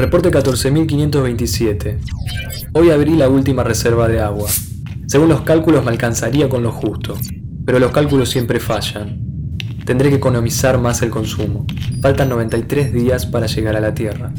Reporte 14.527. Hoy abrí la última reserva de agua. Según los cálculos me alcanzaría con lo justo, pero los cálculos siempre fallan. Tendré que economizar más el consumo. Faltan 93 días para llegar a la Tierra.